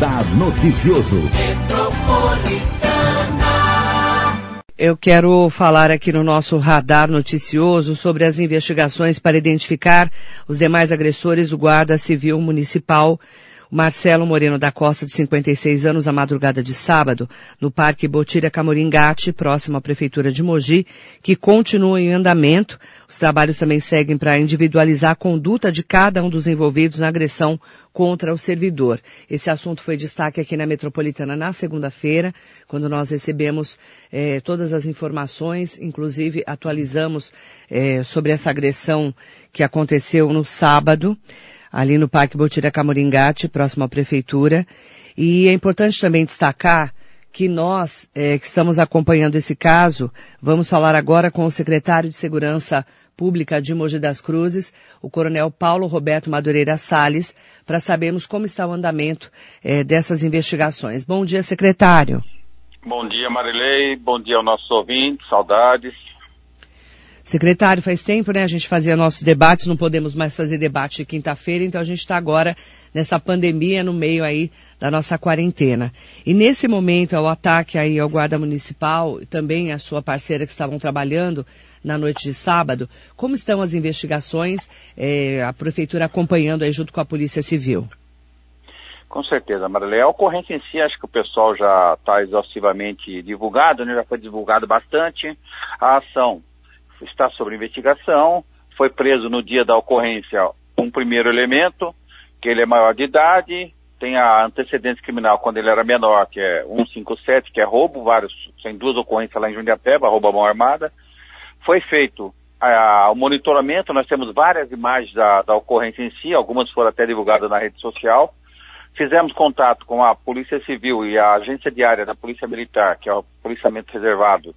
Radar Noticioso. Eu quero falar aqui no nosso radar noticioso sobre as investigações para identificar os demais agressores do Guarda Civil Municipal Marcelo Moreno da Costa, de 56 anos, a madrugada de sábado, no Parque Botira Camoringate, próximo à Prefeitura de Mogi, que continua em andamento. Os trabalhos também seguem para individualizar a conduta de cada um dos envolvidos na agressão contra o servidor. Esse assunto foi destaque aqui na Metropolitana na segunda-feira, quando nós recebemos eh, todas as informações, inclusive atualizamos eh, sobre essa agressão que aconteceu no sábado ali no Parque Botira Camoringate, próximo à Prefeitura. E é importante também destacar que nós, é, que estamos acompanhando esse caso, vamos falar agora com o secretário de Segurança Pública de Mogi das Cruzes, o coronel Paulo Roberto Madureira Salles, para sabermos como está o andamento é, dessas investigações. Bom dia, secretário. Bom dia, Marilei. Bom dia aos nossos ouvintes. Saudades. Secretário, faz tempo, né? A gente fazia nossos debates, não podemos mais fazer debate de quinta-feira, então a gente está agora nessa pandemia no meio aí da nossa quarentena. E nesse momento, ao ataque aí ao guarda municipal, também a sua parceira que estavam trabalhando na noite de sábado, como estão as investigações, eh, a prefeitura acompanhando aí junto com a Polícia Civil? Com certeza, Marilé. A ocorrência em si, acho que o pessoal já está exaustivamente divulgado, né? já foi divulgado bastante. A ação está sob investigação. Foi preso no dia da ocorrência um primeiro elemento, que ele é maior de idade, tem a antecedência criminal quando ele era menor, que é 157, que é roubo, vários, tem duas ocorrências lá em Jundiapeba, roubo à mão armada. Foi feito o monitoramento, nós temos várias imagens da, da ocorrência em si, algumas foram até divulgadas na rede social. Fizemos contato com a Polícia Civil e a Agência Diária da Polícia Militar, que é o policiamento reservado,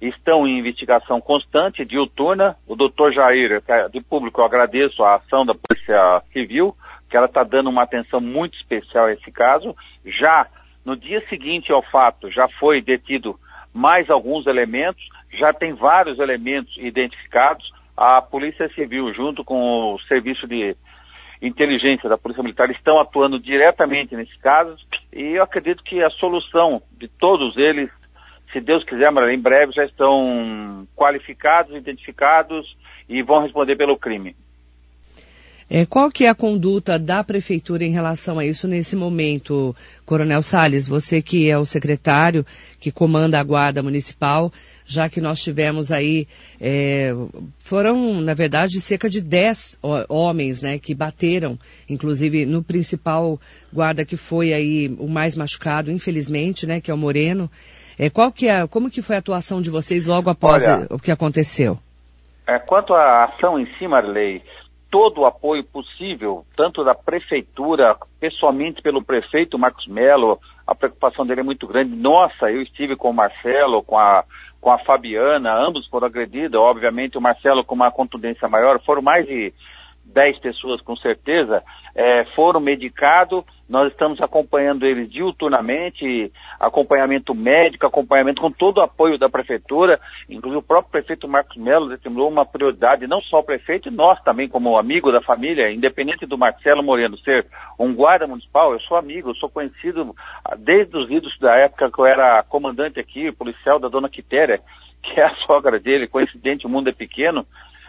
estão em investigação constante, diuturna. O doutor Jair, de público, eu agradeço a ação da Polícia Civil, que ela está dando uma atenção muito especial a esse caso. Já no dia seguinte ao fato, já foi detido mais alguns elementos, já tem vários elementos identificados. A Polícia Civil, junto com o Serviço de Inteligência da Polícia Militar, estão atuando diretamente nesse caso e eu acredito que a solução de todos eles se Deus quiser, em breve já estão qualificados, identificados e vão responder pelo crime. É, qual que é a conduta da prefeitura em relação a isso nesse momento, Coronel Salles? Você que é o secretário que comanda a guarda municipal, já que nós tivemos aí, é, foram, na verdade, cerca de 10 homens, né, que bateram, inclusive no principal guarda que foi aí o mais machucado, infelizmente, né, que é o Moreno. É, qual que é, como que foi a atuação de vocês logo após Olha, o que aconteceu? É, quanto à ação em si, Marley, todo o apoio possível, tanto da prefeitura, pessoalmente pelo prefeito Marcos Melo, a preocupação dele é muito grande. Nossa, eu estive com o Marcelo, com a, com a Fabiana, ambos foram agredidos, obviamente o Marcelo com uma contundência maior, foram mais de 10 pessoas com certeza, é, foram medicados, nós estamos acompanhando eles diuturnamente, acompanhamento médico, acompanhamento com todo o apoio da prefeitura, inclusive o próprio prefeito Marcos Melo determinou uma prioridade, não só o prefeito, nós também como amigo da família, independente do Marcelo Moreno ser um guarda municipal, eu sou amigo, eu sou conhecido desde os idos da época que eu era comandante aqui, policial da dona Quitéria, que é a sogra dele, coincidente, o mundo é pequeno,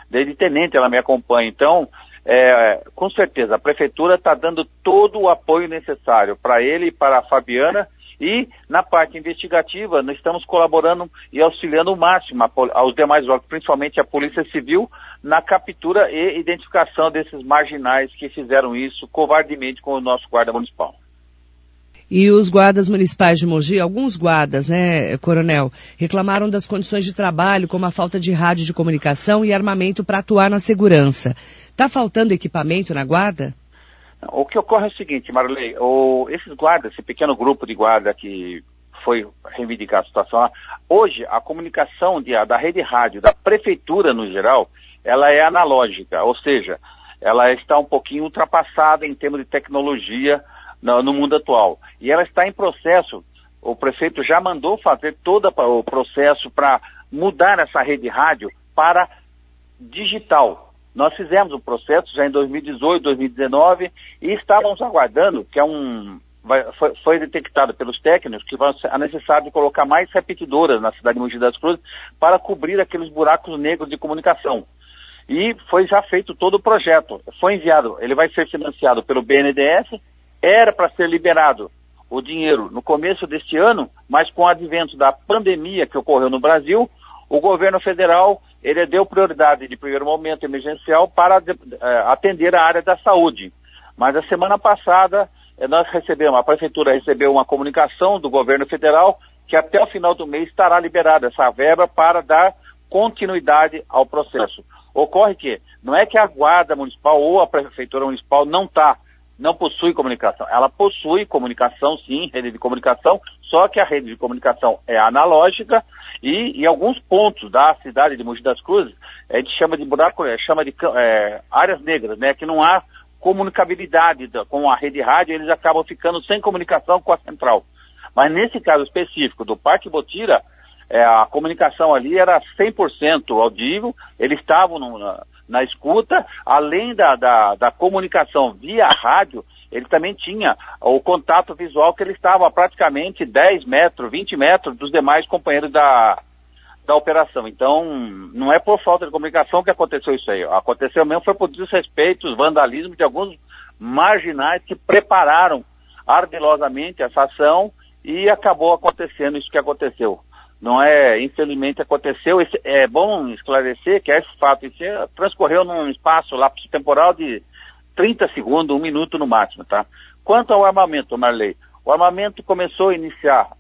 desde tenente ela me acompanha, então é, com certeza, a prefeitura está dando todo o apoio necessário para ele e para a Fabiana e na parte investigativa nós estamos colaborando e auxiliando o máximo aos demais órgãos, principalmente a Polícia Civil, na captura e identificação desses marginais que fizeram isso covardemente com o nosso guarda municipal. E os guardas municipais de Mogi, alguns guardas, né, coronel, reclamaram das condições de trabalho, como a falta de rádio de comunicação e armamento para atuar na segurança. Está faltando equipamento na guarda? O que ocorre é o seguinte, Marley, o, esses guardas, esse pequeno grupo de guarda que foi reivindicar a situação hoje a comunicação de, da rede rádio, da prefeitura no geral, ela é analógica, ou seja, ela está um pouquinho ultrapassada em termos de tecnologia, no, mundo atual. E ela está em processo, o prefeito já mandou fazer todo o processo para mudar essa rede rádio para digital. Nós fizemos o processo já em 2018, 2019 e estávamos aguardando, que é um, vai, foi, foi, detectado pelos técnicos que é necessário colocar mais repetidoras na cidade de Mogi das Cruzes para cobrir aqueles buracos negros de comunicação. E foi já feito todo o projeto. Foi enviado, ele vai ser financiado pelo BNDES, era para ser liberado o dinheiro no começo deste ano, mas com o advento da pandemia que ocorreu no Brasil, o governo federal ele deu prioridade de primeiro momento emergencial para é, atender a área da saúde. Mas a semana passada eh, nós recebemos, a prefeitura recebeu uma comunicação do governo federal que até o final do mês estará liberada essa verba para dar continuidade ao processo. Ocorre que não é que a guarda municipal ou a prefeitura municipal não está, não possui comunicação. Ela possui comunicação, sim, rede de comunicação, só que a rede de comunicação é analógica e em alguns pontos da cidade de Mogi das Cruzes, a gente chama de buraco, é, chama de é, áreas negras, né, que não há comunicabilidade da, com a rede rádio, eles acabam ficando sem comunicação com a central. Mas nesse caso específico do Parque Botira, é, a comunicação ali era 100% audível, eles estavam na, escuta, além da, da, da, comunicação via rádio, ele também tinha o contato visual que ele estava praticamente 10 metros, 20 metros dos demais companheiros da, da operação. Então, não é por falta de comunicação que aconteceu isso aí. Aconteceu mesmo foi por desrespeito, vandalismo de alguns marginais que prepararam ardilosamente essa ação e acabou acontecendo isso que aconteceu. Não é, infelizmente aconteceu. Esse, é bom esclarecer que esse fato esse, transcorreu num espaço lá temporal de 30 segundos, um minuto no máximo, tá? Quanto ao armamento, Marley, o armamento começou a iniciar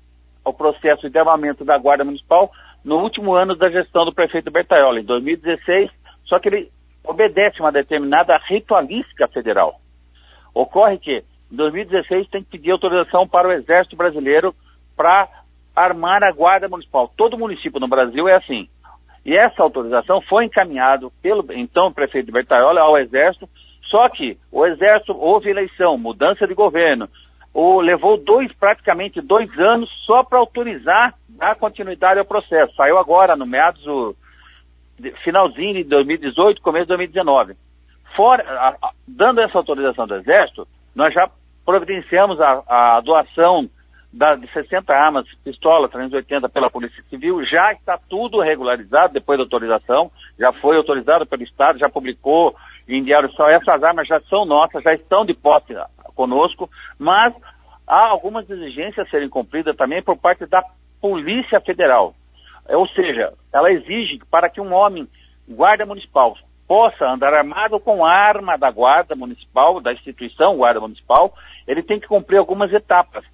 o processo de armamento da Guarda Municipal no último ano da gestão do prefeito Bertaioli, em 2016, só que ele obedece uma determinada ritualística federal. Ocorre que, em 2016, tem que pedir autorização para o Exército Brasileiro para armar a Guarda Municipal. Todo município no Brasil é assim. E essa autorização foi encaminhada pelo então prefeito Bertaioli ao Exército, só que o Exército houve eleição, mudança de governo, ou levou dois, praticamente dois anos só para autorizar dar continuidade ao processo. Saiu agora, no meados do finalzinho de 2018, começo de 2019. Fora, a, a, dando essa autorização do Exército, nós já providenciamos a, a doação da, de 60 armas, pistola 380 pela Polícia Civil, já está tudo regularizado depois da autorização, já foi autorizado pelo Estado, já publicou em diário só, essas armas já são nossas, já estão de posse conosco, mas há algumas exigências a serem cumpridas também por parte da Polícia Federal. Ou seja, ela exige para que um homem, guarda municipal, possa andar armado com arma da guarda municipal, da instituição guarda municipal, ele tem que cumprir algumas etapas.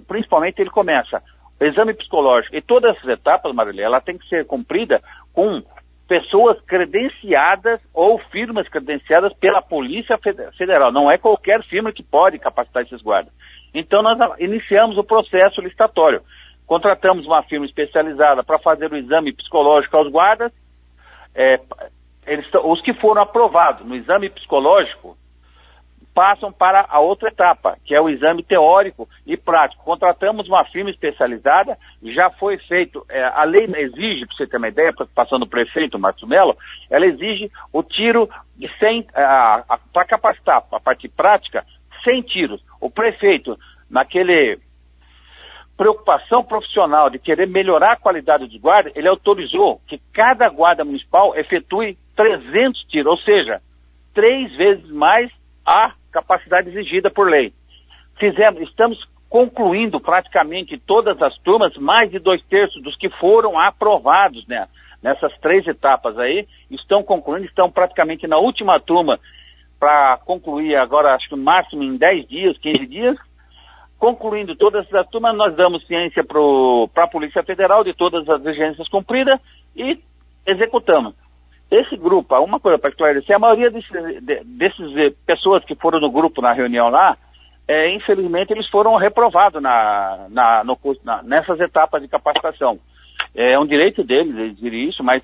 Principalmente ele começa o exame psicológico. E todas essas etapas, Marília, ela tem que ser cumprida com pessoas credenciadas ou firmas credenciadas pela Polícia Federal. Não é qualquer firma que pode capacitar esses guardas. Então nós iniciamos o processo licitatório. Contratamos uma firma especializada para fazer o exame psicológico aos guardas. É, eles, os que foram aprovados no exame psicológico passam para a outra etapa, que é o exame teórico e prático. Contratamos uma firma especializada, já foi feito, é, a lei exige, para você ter uma ideia, passando o prefeito, Marcos Mello, ela exige o tiro de 100, para capacitar a parte prática, 100 tiros. O prefeito, naquele preocupação profissional de querer melhorar a qualidade dos guardas, ele autorizou que cada guarda municipal efetue 300 tiros, ou seja, três vezes mais a capacidade exigida por lei. Fizemos, estamos concluindo praticamente todas as turmas, mais de dois terços dos que foram aprovados né, nessas três etapas aí, estão concluindo, estão praticamente na última turma para concluir agora, acho que no máximo em 10 dias, 15 dias. Concluindo todas essas turmas, nós damos ciência para a Polícia Federal de todas as exigências cumpridas e executamos. Esse grupo, uma coisa para esclarecer, a maioria desses, desses eh, pessoas que foram no grupo na reunião lá, é, infelizmente eles foram reprovados na, na, no, na, nessas etapas de capacitação. É um direito deles exigir isso, mas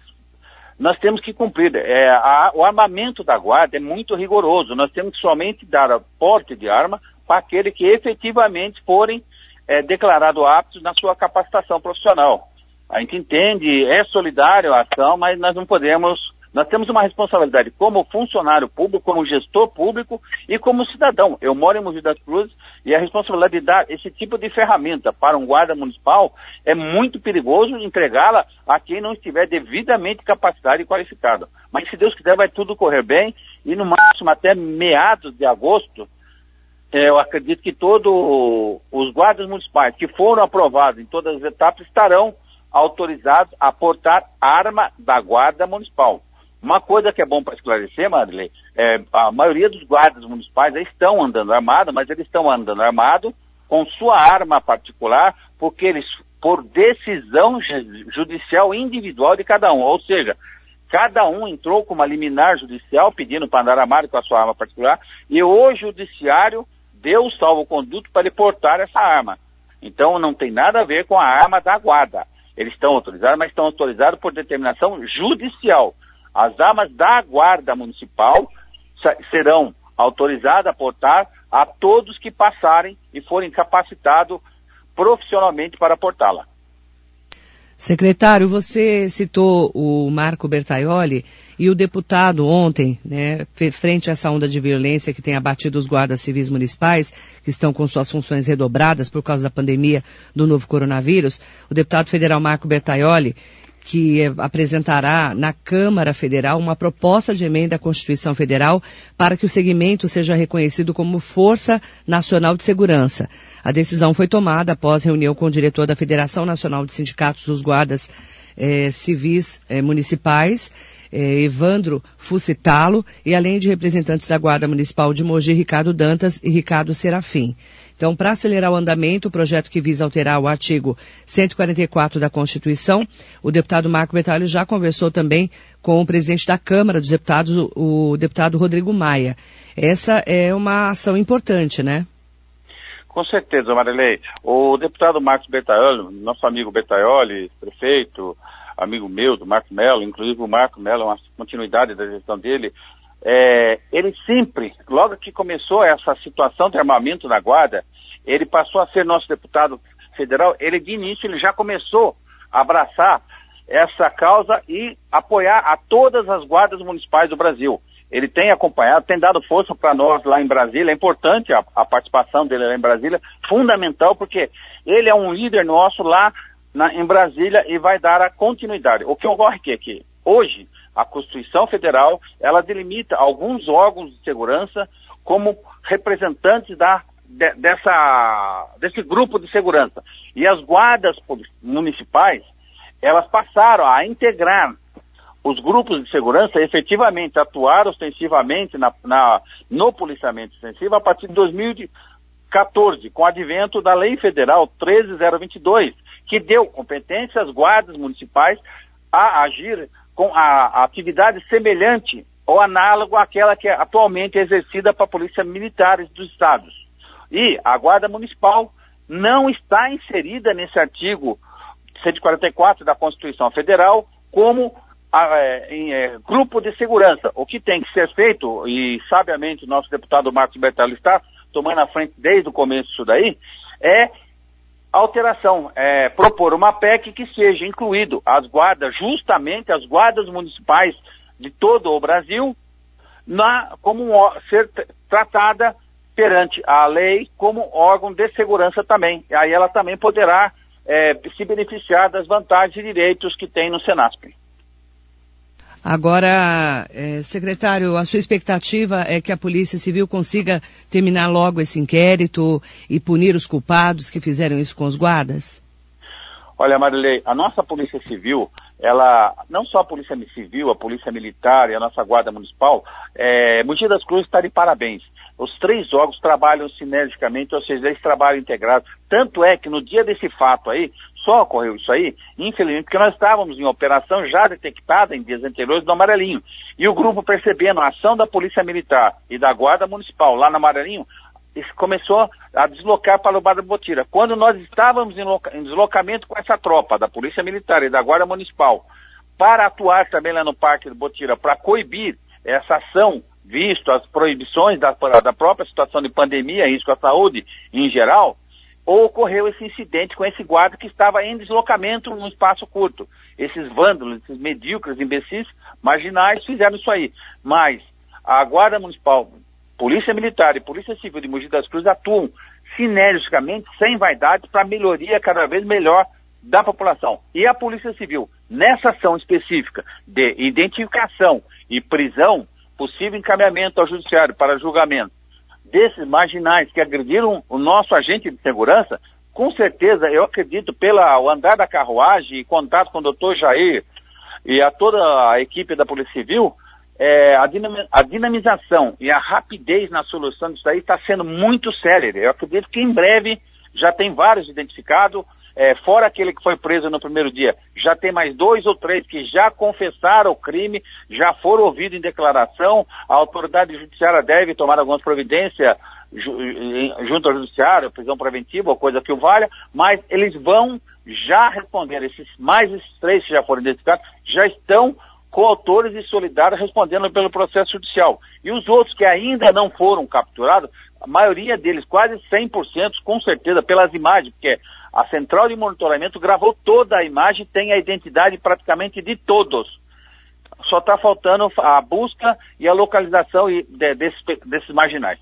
nós temos que cumprir. É, a, o armamento da guarda é muito rigoroso. Nós temos que somente dar porte de arma para aqueles que efetivamente forem é, declarados aptos na sua capacitação profissional. A gente entende, é solidário a ação, mas nós não podemos Nós temos uma responsabilidade como funcionário público, como gestor público e como cidadão. Eu moro em Mogi das Cruzes e a responsabilidade de dar esse tipo de ferramenta para um guarda municipal é muito perigoso entregá-la a quem não estiver devidamente capacitado e qualificado. Mas se Deus quiser vai tudo correr bem e no máximo até meados de agosto é, eu acredito que todos os guardas municipais que foram aprovados em todas as etapas estarão autorizados a portar arma da guarda municipal. Uma coisa que é bom para esclarecer, Marilei, é, a maioria dos guardas municipais estão andando armados, mas eles estão andando armados com sua arma particular, porque eles, por decisão judicial individual de cada um, ou seja, cada um entrou com uma liminar judicial pedindo para andar armado com a sua arma particular, e o judiciário deu o salvo-conduto para ele portar essa arma. Então não tem nada a ver com a arma da guarda. Eles estão autorizados, mas estão autorizados por determinação judicial. As armas da Guarda Municipal serão autorizadas a portar a todos que passarem e forem capacitados profissionalmente para portá-la. Secretário, você citou o Marco Bertaioli e o deputado ontem, né, frente a essa onda de violência que tem abatido os guardas civis municipais, que estão com suas funções redobradas por causa da pandemia do novo coronavírus, o deputado federal Marco Bertaioli que apresentará na Câmara Federal uma proposta de emenda à Constituição Federal para que o segmento seja reconhecido como Força Nacional de Segurança. A decisão foi tomada após reunião com o diretor da Federação Nacional de Sindicatos dos Guardas eh, Civis eh, Municipais, eh, Evandro Fucitalo, e além de representantes da Guarda Municipal de Mogi, Ricardo Dantas e Ricardo Serafim. Então, para acelerar o andamento, o projeto que visa alterar o artigo 144 da Constituição, o deputado Marco Betalho já conversou também com o presidente da Câmara dos Deputados, o, deputado Rodrigo Maia. Essa é uma ação importante, né? Com certeza, Marilei. O deputado Marcos Bertaioli, nosso amigo Bertaioli, prefeito, amigo meu, do Marco Melo, inclusive o Marco Melo, uma continuidade da gestão dele, é, ele sempre, logo que começou essa situação de armamento na guarda, ele passou a ser nosso deputado federal, ele de início ele já começou a abraçar essa causa e apoiar a todas as guardas municipais do Brasil. Ele tem acompanhado, tem dado força para nós lá em Brasília, é importante a, a, participação dele lá em Brasília, fundamental, porque ele é um líder nosso lá na, em Brasília e vai dar a continuidade. O que ocorre é que hoje a Constituição Federal, ela delimita alguns órgãos de segurança como representantes da, de, dessa, desse grupo de segurança. E as guardas municipais, elas passaram a integrar os grupos de segurança efetivamente atuar ostensivamente na, na, no policiamento extensivo a partir de 2014, com o advento da Lei Federal 13022, que deu competência às guardas municipais a agir com a, a atividade semelhante ou análogo àquela que é atualmente exercida para polícia militares dos estados. E a Guarda Municipal não está inserida nesse artigo 144 da Constituição Federal como é, em, é, grupo de segurança. O que tem que ser feito, e sabiamente o nosso deputado Marcos Bertalli está tomando a frente desde o começo disso daí, é alteração, é, propor uma PEC que seja incluído as guardas, justamente as guardas municipais de todo o Brasil, na, como um, ser tratada perante a lei como órgão de segurança também. Aí ela também poderá é, se beneficiar das vantagens e direitos que tem no Senasp. Agora, é, secretário, a sua expectativa é que a Polícia Civil consiga terminar logo esse inquérito e punir os culpados que fizeram isso com os guardas? Olha, Marilei, a nossa Polícia Civil, ela, não só a Polícia Civil, a Polícia Militar e a nossa Guarda Municipal, é, das Cruzes está de parabéns. Os três órgãos trabalham sinergicamente, ou seja, eles trabalham integrados. Tanto é que no dia desse fato aí, só ocorreu isso aí, infelizmente, porque nós estávamos em operação já detectada em dias anteriores do Amarelinho. E o grupo percebendo a ação da Polícia Militar e da Guarda Municipal lá no Amarelinho, começou a deslocar para o Bar da Botira. Quando nós estávamos em, deslocamento com essa tropa da Polícia Militar e da Guarda Municipal para atuar também lá no Parque do Botira, para coibir essa ação, visto as proibições da, da própria situação de pandemia, risco à saúde em geral, ocorreu esse incidente com esse guarda que estava em deslocamento num espaço curto. Esses vândalos, esses medíocres, imbecis, marginais, fizeram isso aí. Mas a Guarda Municipal, Polícia Militar e Polícia Civil de Mogi das Cruzes atuam sinergicamente, sem vaidade, para melhoria cada vez melhor da população. E a Polícia Civil, nessa ação específica de identificação e prisão, possível encaminhamento ao Judiciário para julgamento desses marginais que agrediram o nosso agente de segurança, com certeza, eu acredito, pelo andar da carruagem e contato com o doutor Jair e a toda a equipe da Polícia Civil, é, a, a, dinamização e a rapidez na solução disso aí está sendo muito célere. Eu acredito que em breve já tem vários identificados, é, fora aquele que foi preso no primeiro dia, já tem mais dois ou três que já confessaram o crime, já foram ouvidos em declaração, a autoridade judiciária deve tomar algumas providências junto ao judiciário, prisão preventiva ou coisa que o valha, mas eles vão já responder, esses mais esses três que já foram identificados, já estão coautores e solidários respondendo pelo processo judicial. E os outros que ainda não foram capturados, a maioria deles, quase 100%, com certeza, pelas imagens, porque a central de monitoramento gravou toda a imagem, tem a identidade praticamente de todos. Só está faltando a busca e a localização desses, desses marginais.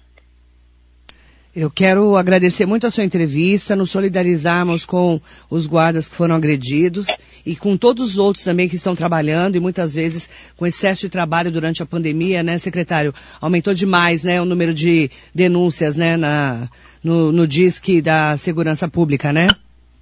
Eu quero agradecer muito a sua entrevista, nos solidarizarmos com os guardas que foram agredidos e com todos os outros também que estão trabalhando e muitas vezes com excesso de trabalho durante a pandemia, né, secretário? Aumentou demais, né, o número de denúncias, né, na, no, no DISC da Segurança Pública, né?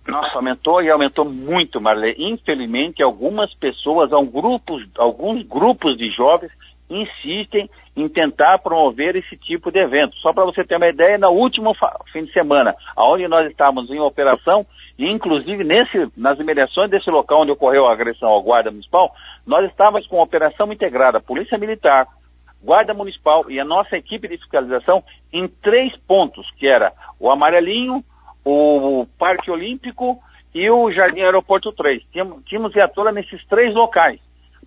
Nossa, aumentou e aumentou muito, Marley. Infelizmente, algumas pessoas, grupos, alguns grupos de jovens insistem em tentar promover esse tipo de evento. Só para você ter uma ideia, no último fim de semana, onde nós estávamos em operação, e inclusive nesse, nas imediações desse local onde ocorreu a agressão ao guarda municipal, nós estávamos com operação integrada, Polícia Militar, Guarda Municipal e a nossa equipe de fiscalização em três pontos, que era o Amarelinho, o Parque Olímpico e o Jardim Aeroporto 3. Tínhamos, tínhamos viatura nesses três locais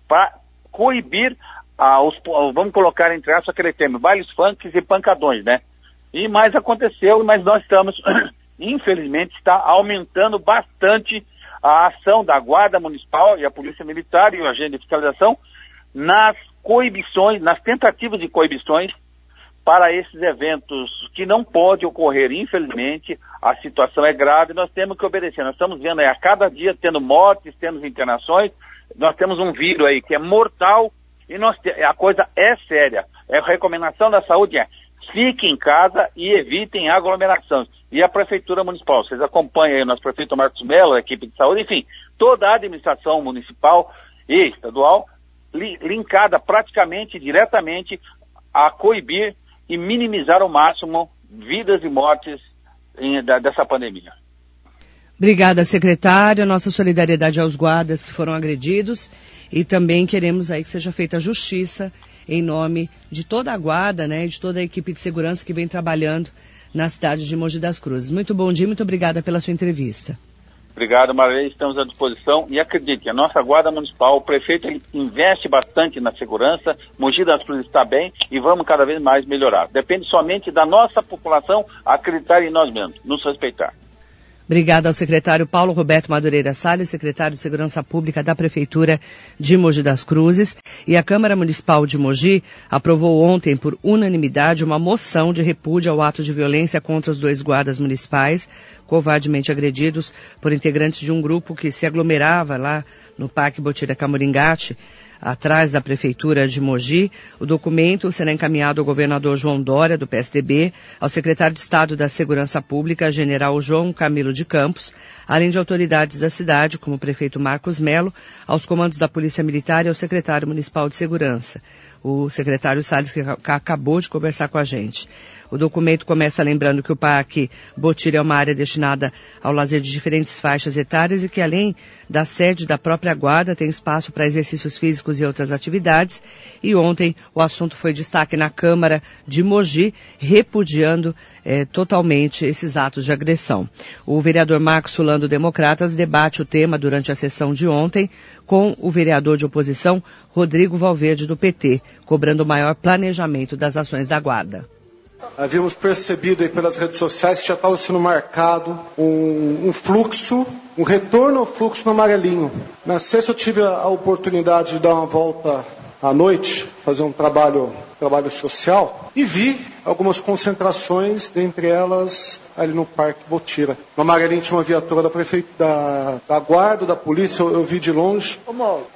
para coibir ah, os, vamos colocar entre aspas aquele termo, bailes funks e pancadões, né? E mais aconteceu, mas nós estamos, infelizmente, está aumentando bastante a ação da Guarda Municipal e a Polícia Militar e o agente de fiscalização nas coibições, nas tentativas de coibições para esses eventos que não pode ocorrer, infelizmente, a situação é grave, nós temos que obedecer. Nós estamos vendo aí a cada dia tendo mortes, tendo internações, nós temos um vírus aí que é mortal e nós a coisa é séria. É, a recomendação da saúde é fiquem em casa e evitem aglomerações. E a Prefeitura Municipal, vocês acompanham aí o nosso prefeito Marcos Mello, a equipe de saúde, enfim, toda a administração municipal e estadual li, linkada praticamente diretamente a coibir e minimizar ao máximo vidas e mortes em, da, dessa pandemia. Obrigada, secretária. Nossa solidariedade aos guardas que foram agredidos e também queremos aí que seja feita justiça em nome de toda a guarda, né, de toda a equipe de segurança que vem trabalhando na cidade de Mogi das Cruzes. Muito bom dia, muito obrigada pela sua entrevista. Obrigado, Maria. Estamos à disposição. E acredite, a nossa Guarda Municipal, o prefeito ele investe bastante na segurança, Mogi das Cruzes está bem e vamos cada vez mais melhorar. Depende somente da nossa população acreditar em nós mesmos, nos respeitar. Obrigada ao secretário Paulo Roberto Madureira Salles, secretário de Segurança Pública da Prefeitura de Mogi das Cruzes. E a Câmara Municipal de Mogi aprovou ontem, por unanimidade, uma moção de repúdio ao ato de violência contra os dois guardas municipais, covardemente agredidos por integrantes de um grupo que se aglomerava lá no Parque Botira Camoringate atrás da Prefeitura de Mogi. O documento será encaminhado ao governador João Dória, do PSDB, ao secretário de Estado da Segurança Pública, general João Camilo de Campos, além de autoridades da cidade, como o prefeito Marcos Melo, aos comandos da Polícia Militar e ao secretário municipal de Segurança o secretário Salles, que acabou de conversar com a gente. O documento começa lembrando que o Parque Botilha é uma área destinada ao lazer de diferentes faixas etárias e que, além da sede da própria guarda, tem espaço para exercícios físicos e outras atividades. E ontem o assunto foi destaque na Câmara de Mogi, repudiando é, totalmente esses atos de agressão. O vereador Marcos Sulando Democratas debate o tema durante a sessão de ontem com o vereador de oposição Rodrigo Valverde do PT, cobrando maior planejamento das ações da Guarda. Havíamos percebido aí pelas redes sociais que já estava sendo marcado um, um fluxo, um retorno ao fluxo no amarelinho. Na sexta eu tive a oportunidade de dar uma volta à noite, fazer um trabalho trabalho social, e vi algumas concentrações, dentre elas ali no Parque Botira. No Amarelinho tinha uma viatura da prefeita, da, da guarda, da polícia, eu, eu vi de longe,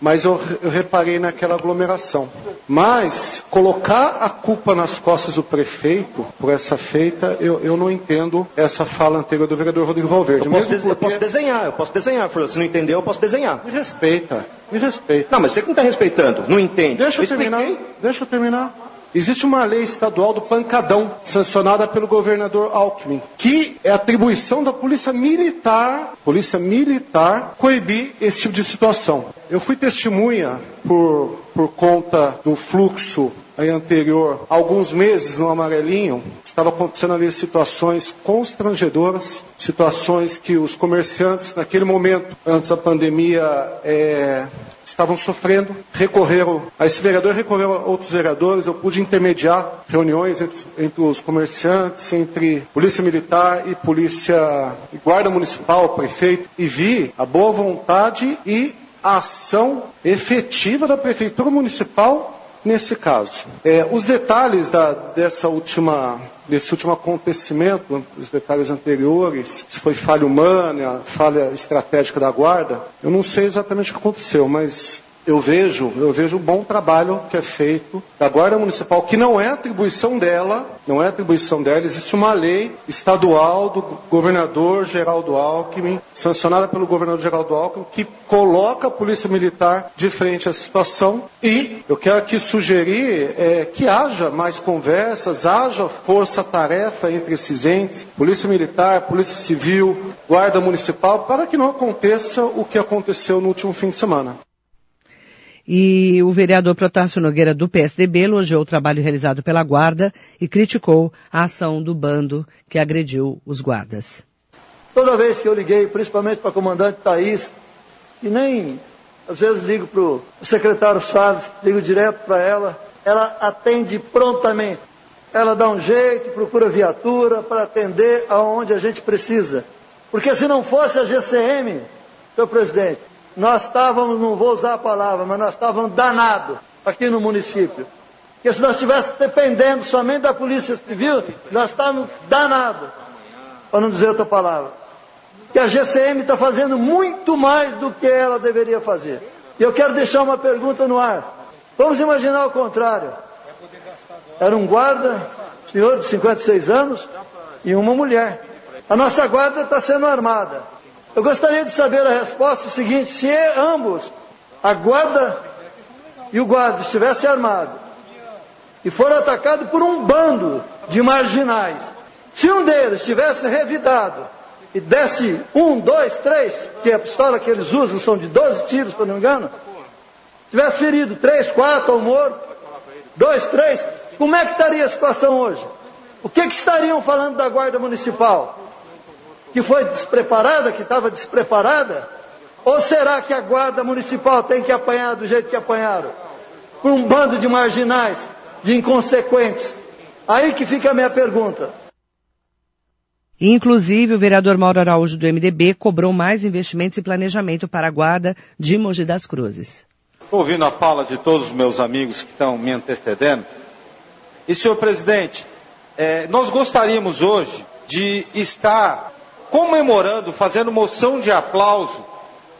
mas eu, eu, reparei naquela aglomeração. Mas colocar a culpa nas costas do prefeito por essa feita, eu, eu não entendo essa fala anterior do vereador Rodrigo Valverde. Eu posso, porque... eu posso desenhar, eu posso desenhar, se não entendeu, eu posso desenhar. Me respeita, me respeita. Não, mas você que não está respeitando, não entende. Deixa eu, eu terminar, deixa eu terminar. Existe uma lei estadual do pancadão, sancionada pelo governador Alckmin, que é atribuição da polícia militar, polícia militar, coibir esse tipo de situação. Eu fui testemunha por, por conta do fluxo aí anterior, alguns meses no Amarelinho, estava acontecendo ali situações constrangedoras, situações que os comerciantes, naquele momento, antes da pandemia, é, estavam sofrendo, recorreram a esse vereador, recorreu a outros vereadores, eu pude intermediar reuniões entre, entre os comerciantes, entre polícia militar e polícia e guarda municipal, prefeito, e vi a boa vontade e a ação efetiva da prefeitura municipal nesse caso. É, os detalhes da, dessa última, desse último acontecimento, os detalhes anteriores, se foi falha humana, falha estratégica da guarda, eu não sei exatamente o que aconteceu, mas eu vejo, eu vejo o bom trabalho que é feito da Guarda Municipal, que não é atribuição dela, não é atribuição dela, existe uma lei estadual do governador Geraldo Alckmin, sancionada pelo governador Geraldo Alckmin, que coloca a Polícia Militar de frente à situação e eu quero aqui sugerir é, que haja mais conversas, haja força-tarefa entre esses entes, Polícia Militar, Polícia Civil, Guarda Municipal, para que não aconteça o que aconteceu no último fim de semana. E o vereador Protásio Nogueira do PSDB elogiou o trabalho realizado pela guarda e criticou a ação do bando que agrediu os guardas. Toda vez que eu liguei, principalmente para a comandante Thaís, e nem às vezes ligo para o secretário Salles, ligo direto para ela, ela atende prontamente. Ela dá um jeito, procura viatura para atender aonde a gente precisa. Porque se não fosse a GCM, senhor presidente, nós estávamos, não vou usar a palavra, mas nós estávamos danados aqui no município. Porque se nós estivéssemos dependendo somente da Polícia Civil, nós estávamos danados, para não dizer outra palavra. Que a GCM está fazendo muito mais do que ela deveria fazer. E eu quero deixar uma pergunta no ar. Vamos imaginar o contrário. Era um guarda, senhor de 56 anos, e uma mulher. A nossa guarda está sendo armada. Eu gostaria de saber a resposta seguinte: se ambos, a guarda e o guarda, estivessem armados e foram atacados por um bando de marginais, se um deles tivesse revidado e desse um, dois, três, que a pistola que eles usam são de 12 tiros, se não me engano, tivesse ferido três, quatro ou morto, dois, três, como é que estaria a situação hoje? O que, que estariam falando da Guarda Municipal? Que foi despreparada, que estava despreparada? Ou será que a guarda municipal tem que apanhar do jeito que apanharam? Por um bando de marginais, de inconsequentes? Aí que fica a minha pergunta. Inclusive, o vereador Mauro Araújo do MDB cobrou mais investimentos e planejamento para a guarda de Mogi das Cruzes. Estou ouvindo a fala de todos os meus amigos que estão me antecedendo. E, senhor presidente, é, nós gostaríamos hoje de estar comemorando, fazendo moção de aplauso,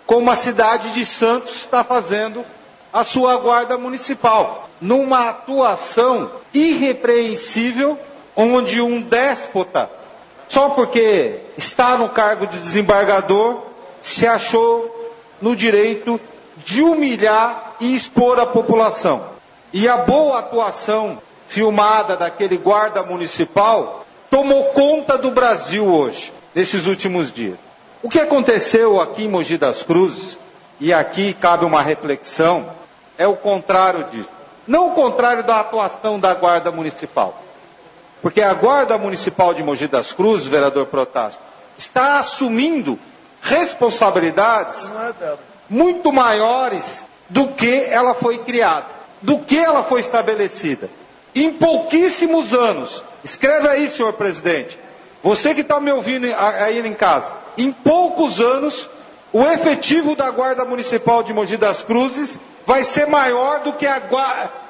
como a cidade de Santos está fazendo a sua guarda municipal, numa atuação irrepreensível, onde um déspota, só porque está no cargo de desembargador, se achou no direito de humilhar e expor a população. E a boa atuação filmada daquele guarda municipal tomou conta do Brasil hoje nesses últimos dias. O que aconteceu aqui em Mogi das Cruzes, e aqui cabe uma reflexão, é o contrário disso. Não o contrário da atuação da Guarda Municipal. Porque a Guarda Municipal de Mogi das Cruzes, vereador Protássio, está assumindo responsabilidades muito maiores do que ela foi criada, do que ela foi estabelecida. Em pouquíssimos anos, Escreve aí, senhor presidente. Você que está me ouvindo aí em casa. Em poucos anos, o efetivo da Guarda Municipal de Mogi das Cruzes vai ser maior do que a,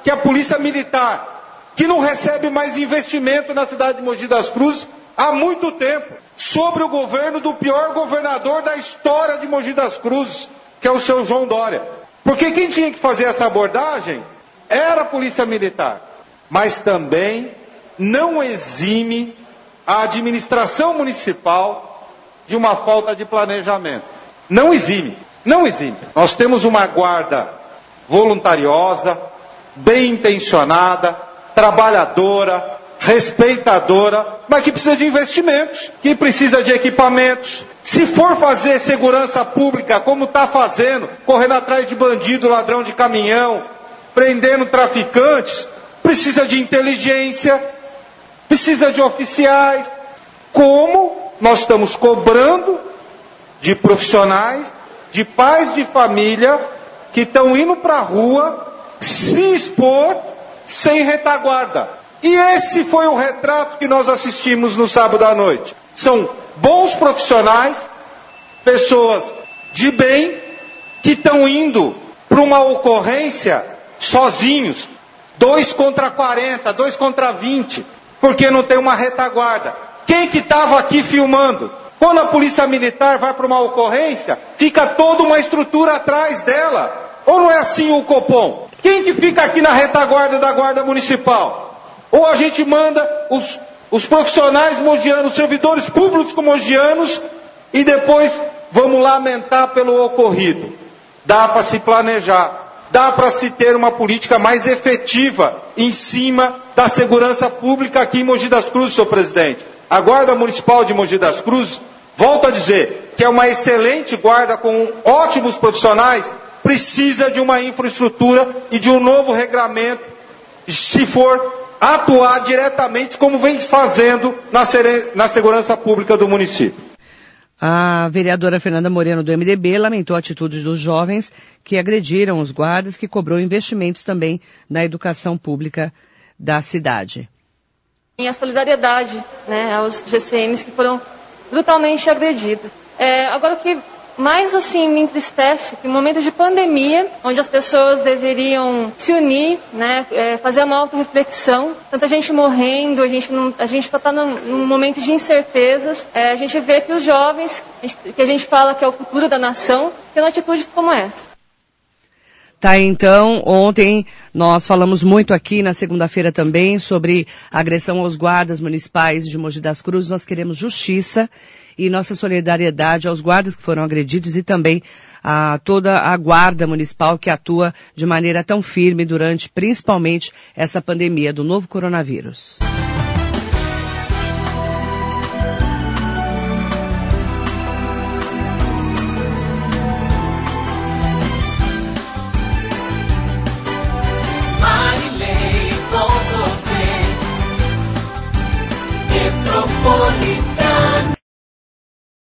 que a Polícia Militar, que não recebe mais investimento na cidade de Mogi das Cruzes há muito tempo, sobre o governo do pior governador da história de Mogi das Cruzes, que é o seu João Dória. Porque quem tinha que fazer essa abordagem era a Polícia Militar, mas também não exime a administração municipal de uma falta de planejamento. Não exime, não exime. Nós temos uma guarda voluntariosa, bem intencionada, trabalhadora, respeitadora, mas que precisa de investimentos, que precisa de equipamentos. Se for fazer segurança pública como está fazendo, correndo atrás de bandido, ladrão de caminhão, prendendo traficantes, precisa de inteligência, precisa de oficiais. Como nós estamos cobrando de profissionais, de pais de família que estão indo para a rua se expor sem retaguarda. E esse foi o retrato que nós assistimos no sábado à noite. São bons profissionais, pessoas de bem, que estão indo para uma ocorrência sozinhos, dois contra 40, dois contra 20, porque não tem uma retaguarda. Quem que estava aqui filmando? Quando a polícia militar vai para uma ocorrência, fica toda uma estrutura atrás dela. Ou não é assim o Copom? Quem que fica aqui na retaguarda da Guarda Municipal? Ou a gente manda os, os profissionais mogianos, servidores públicos mogianos, e depois vamos lamentar pelo ocorrido. Dá para se planejar, dá para se ter uma política mais efetiva em cima da segurança pública aqui em Mogi das Cruzes, senhor presidente. A Guarda Municipal de Mogi das Cruzes, volto a dizer, que é uma excelente guarda com ótimos profissionais, precisa de uma infraestrutura e de um novo regramento, se for atuar diretamente como vem fazendo na, na segurança pública do município. A vereadora Fernanda Moreno do MDB lamentou a atitude dos jovens que agrediram os guardas, que cobrou investimentos também na educação pública da cidade. E a solidariedade né, aos GCMs que foram brutalmente agredidos. É, agora, o que mais assim me entristece que em momentos de pandemia, onde as pessoas deveriam se unir, né, é, fazer uma auto-reflexão, tanta gente morrendo, a gente não, a gente está tá num, num, momento de incertezas, é, a gente vê que os jovens, que a gente fala que é o futuro da nação, têm uma atitude como essa. Tá, então, ontem nós falamos muito aqui na segunda-feira também sobre agressão aos guardas municipais de Mogi das Cruzes. Nós queremos justiça e nossa solidariedade aos guardas que foram agredidos e também a toda a guarda municipal que atua de maneira tão firme durante principalmente essa pandemia do novo coronavírus. por